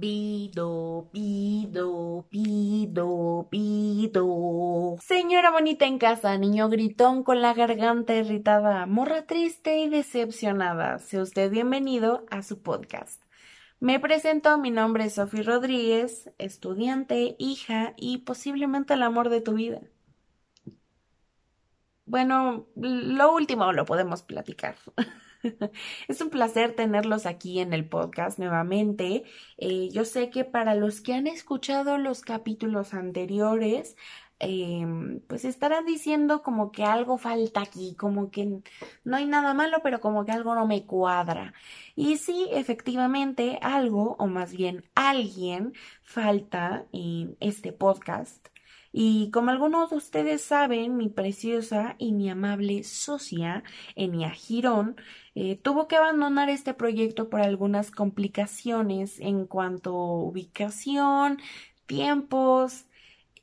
Pido, pido, pido, pido. Señora bonita en casa, niño gritón con la garganta irritada, morra triste y decepcionada. Sea usted bienvenido a su podcast. Me presento, mi nombre es Sofi Rodríguez, estudiante, hija y posiblemente el amor de tu vida. Bueno, lo último lo podemos platicar. Es un placer tenerlos aquí en el podcast nuevamente. Eh, yo sé que para los que han escuchado los capítulos anteriores, em, pues estarán diciendo como que algo falta aquí, como que no hay nada malo, pero como que algo no me cuadra. Y sí, efectivamente, algo, o más bien alguien, falta en este podcast. Y como algunos de ustedes saben, mi preciosa y mi amable socia, Enia Girón, eh, tuvo que abandonar este proyecto por algunas complicaciones en cuanto a ubicación, tiempos,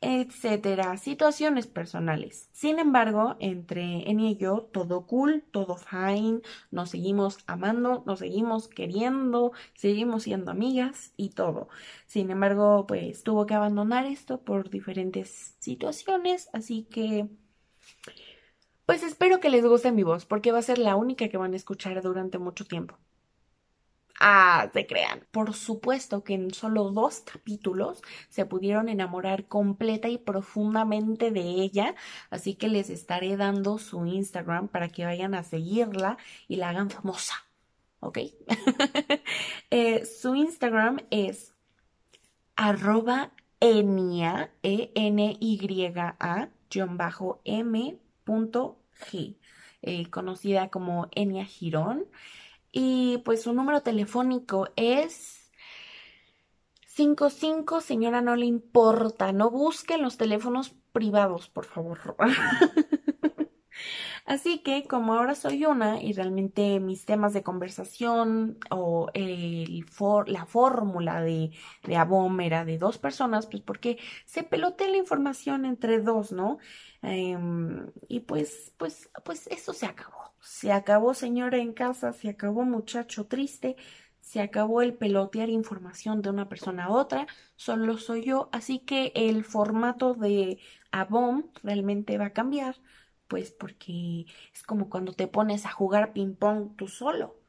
etcétera, situaciones personales. Sin embargo, entre Eni y yo, todo cool, todo fine, nos seguimos amando, nos seguimos queriendo, seguimos siendo amigas y todo. Sin embargo, pues tuvo que abandonar esto por diferentes situaciones, así que pues espero que les guste mi voz, porque va a ser la única que van a escuchar durante mucho tiempo. Ah, se crean. Por supuesto que en solo dos capítulos se pudieron enamorar completa y profundamente de ella, así que les estaré dando su Instagram para que vayan a seguirla y la hagan famosa. ¿Ok? Eh, su Instagram es arroba enia, E-N-Y-A, bajo M G, eh, conocida como Enia Girón. Y pues su número telefónico es 55, señora, no le importa, no busquen los teléfonos privados, por favor. Así que como ahora soy una y realmente mis temas de conversación o el la fórmula de, de ABOM era de dos personas, pues porque se pelotea la información entre dos, ¿no? Em, y pues, pues, pues eso se acabó. Se acabó señora en casa, se acabó muchacho triste, se acabó el pelotear información de una persona a otra, solo soy yo, así que el formato de ABOM realmente va a cambiar pues porque es como cuando te pones a jugar ping pong tú solo.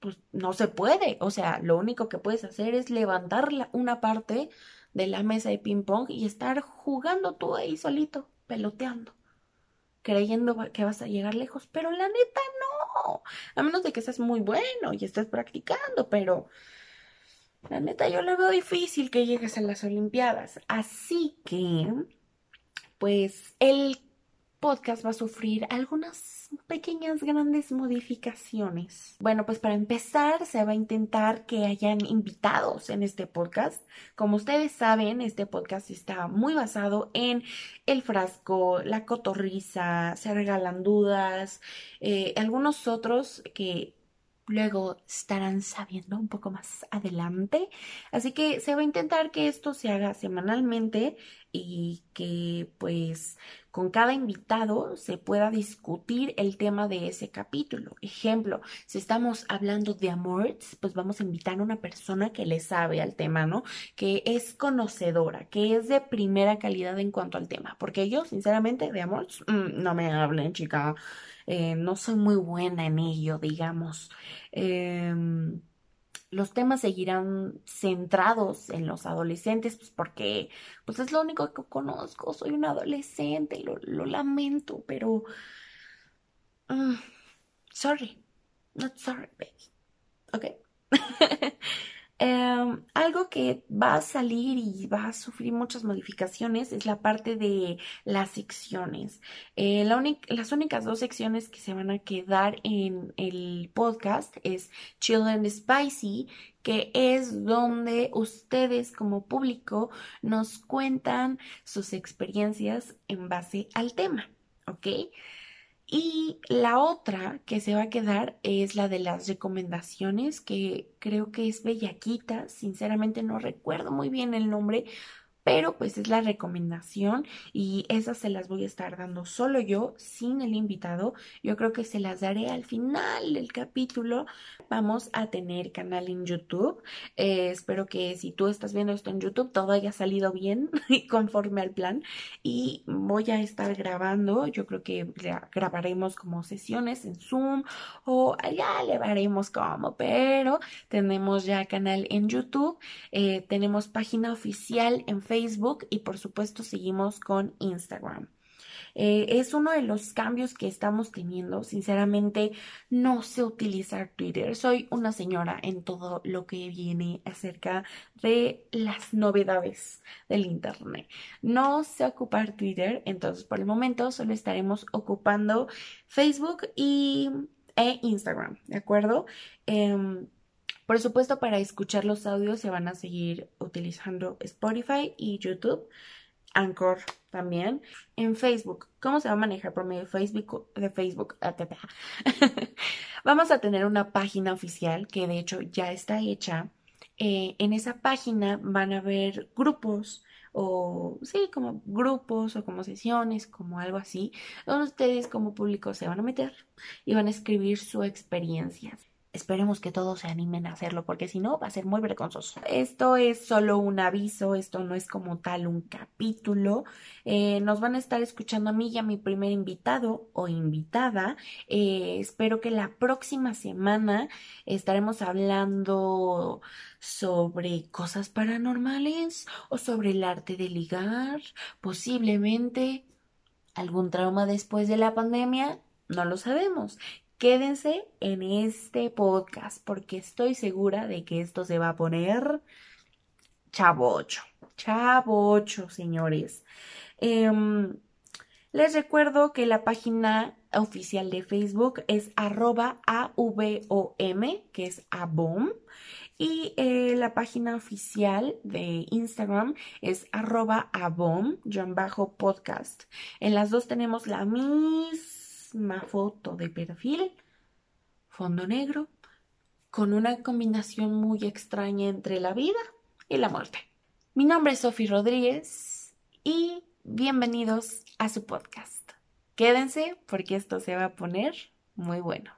Pues no se puede, o sea, lo único que puedes hacer es levantar una parte de la mesa de ping pong y estar jugando tú ahí solito, peloteando, creyendo que vas a llegar lejos, pero la neta no, a menos de que seas muy bueno y estés practicando, pero la neta yo le veo difícil que llegues a las Olimpiadas, así que pues el podcast va a sufrir algunas pequeñas, grandes modificaciones. Bueno, pues para empezar se va a intentar que hayan invitados en este podcast. Como ustedes saben, este podcast está muy basado en el frasco, la cotorriza, se regalan dudas, eh, algunos otros que luego estarán sabiendo un poco más adelante. Así que se va a intentar que esto se haga semanalmente y que pues con cada invitado se pueda discutir el tema de ese capítulo. Ejemplo, si estamos hablando de amor, pues vamos a invitar a una persona que le sabe al tema, ¿no? Que es conocedora, que es de primera calidad en cuanto al tema. Porque yo, sinceramente, de amor, mm, no me hablen, chica. Eh, no soy muy buena en ello, digamos. Em, los temas seguirán centrados en los adolescentes, pues porque pues es lo único que conozco, soy un adolescente, lo, lo lamento, pero mm, sorry, not sorry, baby. Ok. Em, algo que va a salir y va a sufrir muchas modificaciones es la parte de las secciones. Eh, las únicas dos secciones que se van a quedar en el podcast es Children Spicy, que es donde ustedes como público nos cuentan sus experiencias en base al tema, ¿ok? Y la otra que se va a quedar es la de las recomendaciones, que creo que es Bellaquita, sinceramente no recuerdo muy bien el nombre, pero pues es la recomendación y esas se las voy a estar dando solo yo, sin el invitado. Yo creo que se las daré al final del capítulo. Vamos a tener canal en YouTube. Eh, espero que si tú estás viendo esto en YouTube, todo haya salido bien y conforme al plan. Y voy a estar grabando, yo creo que grabaremos como sesiones en Zoom o ya le veremos cómo, pero tenemos ya canal en YouTube, eh, tenemos página oficial en Facebook Facebook y por supuesto seguimos con Instagram. Eh, es uno de los cambios que estamos teniendo. Sinceramente, no sé utilizar Twitter. Soy una señora en todo lo que viene acerca de las novedades del Internet. No sé ocupar Twitter, entonces por el momento solo estaremos ocupando Facebook y, e Instagram, ¿de acuerdo? Em, por supuesto, para escuchar los audios se van a seguir utilizando Spotify y YouTube. Anchor también. En Facebook, ¿cómo se va a manejar por medio de Facebook? De Facebook. Ah, Vamos a tener una página oficial que de hecho ya está hecha. Eh, en esa página van a haber grupos o sí, como grupos o como sesiones, como algo así, donde ustedes como público se van a meter y van a escribir su experiencia. Esperemos que todos se animen a hacerlo porque si no va a ser muy vergonzoso. Esto es solo un aviso, esto no es como tal un capítulo. Eh, nos van a estar escuchando a mí y a mi primer invitado o invitada. Eh, espero que la próxima semana estaremos hablando sobre cosas paranormales o sobre el arte de ligar, posiblemente algún trauma después de la pandemia. No lo sabemos quédense en este podcast porque estoy segura de que esto se va a poner chavocho, chavocho, señores. Em, les recuerdo que la página oficial de Facebook es arroba AVOM, que es ABOM. Y eh, la página oficial de Instagram es arroba ABOM-podcast. En las dos tenemos la foto de perfil, fondo negro, con una combinación muy extraña entre la vida y la muerte. Mi nombre es Sofi Rodríguez y bienvenidos a su podcast. Quédense porque esto se va a poner muy bueno.